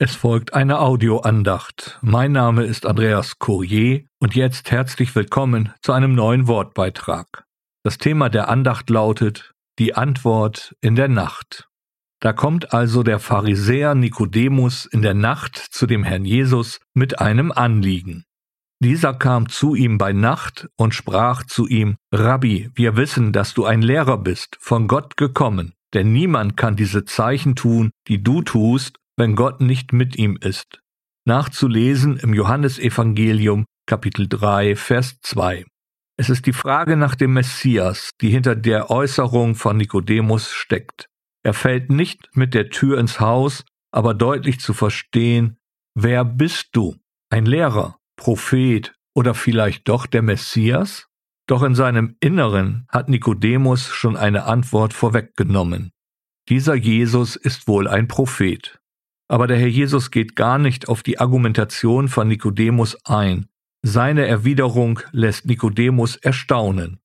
Es folgt eine Audioandacht. Mein Name ist Andreas Courier und jetzt herzlich willkommen zu einem neuen Wortbeitrag. Das Thema der Andacht lautet Die Antwort in der Nacht. Da kommt also der Pharisäer Nikodemus in der Nacht zu dem Herrn Jesus mit einem Anliegen. Dieser kam zu ihm bei Nacht und sprach zu ihm, Rabbi, wir wissen, dass du ein Lehrer bist, von Gott gekommen, denn niemand kann diese Zeichen tun, die du tust, wenn Gott nicht mit ihm ist. Nachzulesen im Johannesevangelium Kapitel 3 Vers 2. Es ist die Frage nach dem Messias, die hinter der Äußerung von Nikodemus steckt. Er fällt nicht mit der Tür ins Haus, aber deutlich zu verstehen, wer bist du? Ein Lehrer, Prophet oder vielleicht doch der Messias? Doch in seinem Inneren hat Nikodemus schon eine Antwort vorweggenommen. Dieser Jesus ist wohl ein Prophet. Aber der Herr Jesus geht gar nicht auf die Argumentation von Nikodemus ein. Seine Erwiderung lässt Nikodemus erstaunen.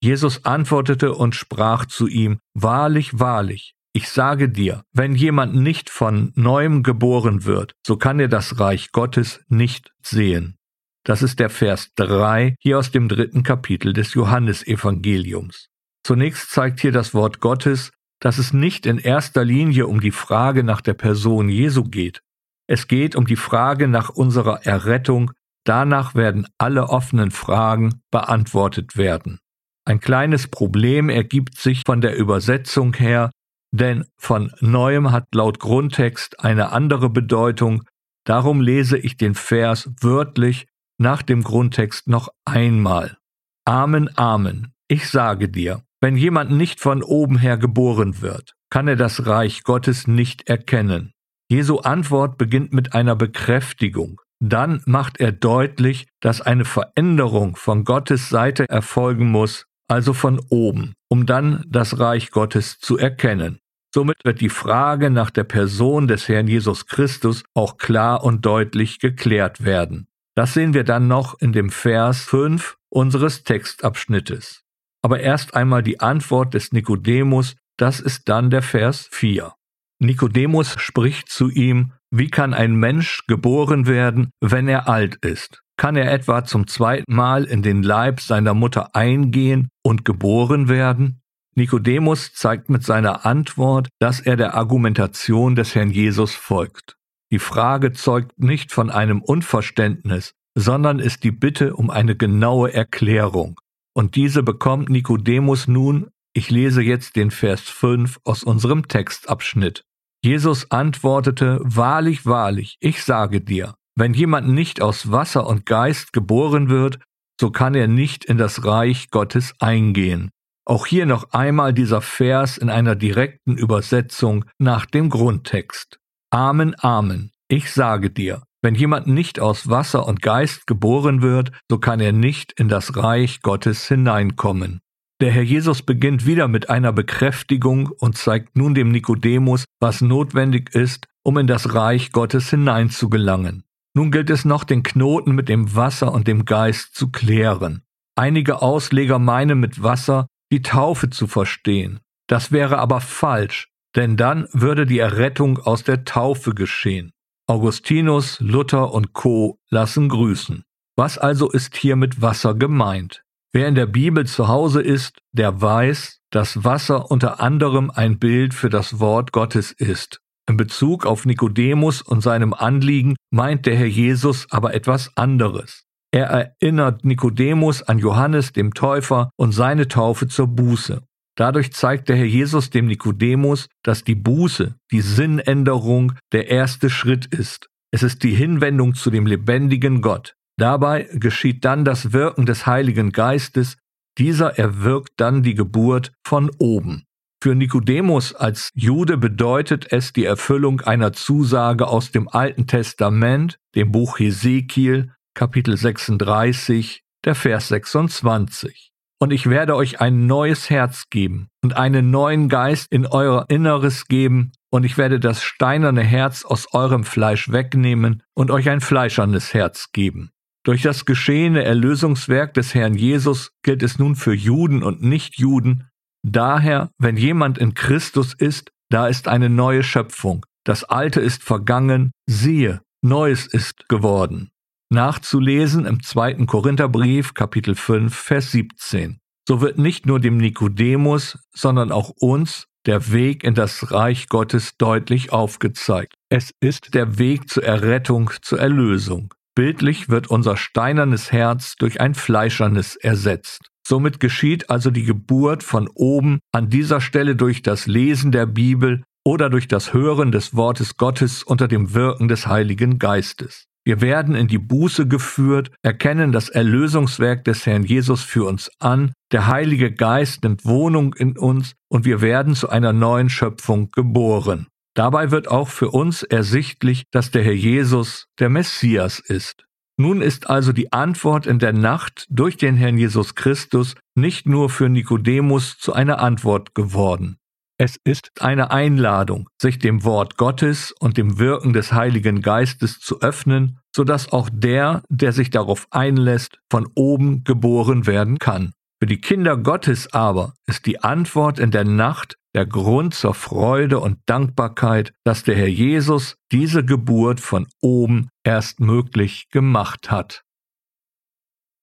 Jesus antwortete und sprach zu ihm, Wahrlich, wahrlich, ich sage dir, wenn jemand nicht von neuem geboren wird, so kann er das Reich Gottes nicht sehen. Das ist der Vers 3 hier aus dem dritten Kapitel des Johannesevangeliums. Zunächst zeigt hier das Wort Gottes, dass es nicht in erster Linie um die Frage nach der Person Jesu geht. Es geht um die Frage nach unserer Errettung. Danach werden alle offenen Fragen beantwortet werden. Ein kleines Problem ergibt sich von der Übersetzung her, denn von neuem hat laut Grundtext eine andere Bedeutung. Darum lese ich den Vers wörtlich nach dem Grundtext noch einmal. Amen, Amen. Ich sage dir, wenn jemand nicht von oben her geboren wird, kann er das Reich Gottes nicht erkennen. Jesu Antwort beginnt mit einer Bekräftigung. Dann macht er deutlich, dass eine Veränderung von Gottes Seite erfolgen muss, also von oben, um dann das Reich Gottes zu erkennen. Somit wird die Frage nach der Person des Herrn Jesus Christus auch klar und deutlich geklärt werden. Das sehen wir dann noch in dem Vers 5 unseres Textabschnittes. Aber erst einmal die Antwort des Nikodemus, das ist dann der Vers 4. Nikodemus spricht zu ihm, wie kann ein Mensch geboren werden, wenn er alt ist? Kann er etwa zum zweiten Mal in den Leib seiner Mutter eingehen und geboren werden? Nikodemus zeigt mit seiner Antwort, dass er der Argumentation des Herrn Jesus folgt. Die Frage zeugt nicht von einem Unverständnis, sondern ist die Bitte um eine genaue Erklärung. Und diese bekommt Nikodemus nun, ich lese jetzt den Vers 5 aus unserem Textabschnitt. Jesus antwortete, Wahrlich, wahrlich, ich sage dir, wenn jemand nicht aus Wasser und Geist geboren wird, so kann er nicht in das Reich Gottes eingehen. Auch hier noch einmal dieser Vers in einer direkten Übersetzung nach dem Grundtext. Amen, Amen. Ich sage dir, wenn jemand nicht aus Wasser und Geist geboren wird, so kann er nicht in das Reich Gottes hineinkommen. Der Herr Jesus beginnt wieder mit einer Bekräftigung und zeigt nun dem Nikodemus, was notwendig ist, um in das Reich Gottes hineinzugelangen. Nun gilt es noch, den Knoten mit dem Wasser und dem Geist zu klären. Einige Ausleger meinen mit Wasser die Taufe zu verstehen. Das wäre aber falsch, denn dann würde die Errettung aus der Taufe geschehen. Augustinus, Luther und Co. lassen grüßen. Was also ist hier mit Wasser gemeint? Wer in der Bibel zu Hause ist, der weiß, dass Wasser unter anderem ein Bild für das Wort Gottes ist. In Bezug auf Nikodemus und seinem Anliegen meint der Herr Jesus aber etwas anderes. Er erinnert Nikodemus an Johannes dem Täufer und seine Taufe zur Buße. Dadurch zeigt der Herr Jesus dem Nikodemus, dass die Buße, die Sinnänderung der erste Schritt ist. Es ist die Hinwendung zu dem lebendigen Gott. Dabei geschieht dann das Wirken des Heiligen Geistes, dieser erwirkt dann die Geburt von oben. Für Nikodemus als Jude bedeutet es die Erfüllung einer Zusage aus dem Alten Testament, dem Buch Hesekiel, Kapitel 36, der Vers 26 und ich werde euch ein neues Herz geben und einen neuen Geist in euer Inneres geben, und ich werde das steinerne Herz aus eurem Fleisch wegnehmen und euch ein fleischernes Herz geben. Durch das geschehene Erlösungswerk des Herrn Jesus gilt es nun für Juden und Nichtjuden. Daher, wenn jemand in Christus ist, da ist eine neue Schöpfung. das Alte ist vergangen, siehe, Neues ist geworden. Nachzulesen im zweiten Korintherbrief, Kapitel 5, Vers 17. So wird nicht nur dem Nikodemus, sondern auch uns der Weg in das Reich Gottes deutlich aufgezeigt. Es ist der Weg zur Errettung, zur Erlösung. Bildlich wird unser steinernes Herz durch ein fleischernes ersetzt. Somit geschieht also die Geburt von oben an dieser Stelle durch das Lesen der Bibel oder durch das Hören des Wortes Gottes unter dem Wirken des Heiligen Geistes. Wir werden in die Buße geführt, erkennen das Erlösungswerk des Herrn Jesus für uns an, der Heilige Geist nimmt Wohnung in uns und wir werden zu einer neuen Schöpfung geboren. Dabei wird auch für uns ersichtlich, dass der Herr Jesus der Messias ist. Nun ist also die Antwort in der Nacht durch den Herrn Jesus Christus nicht nur für Nikodemus zu einer Antwort geworden. Es ist eine Einladung, sich dem Wort Gottes und dem Wirken des Heiligen Geistes zu öffnen, so dass auch der, der sich darauf einlässt, von oben geboren werden kann. Für die Kinder Gottes aber ist die Antwort in der Nacht der Grund zur Freude und Dankbarkeit, dass der Herr Jesus diese Geburt von oben erst möglich gemacht hat.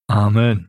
Amen.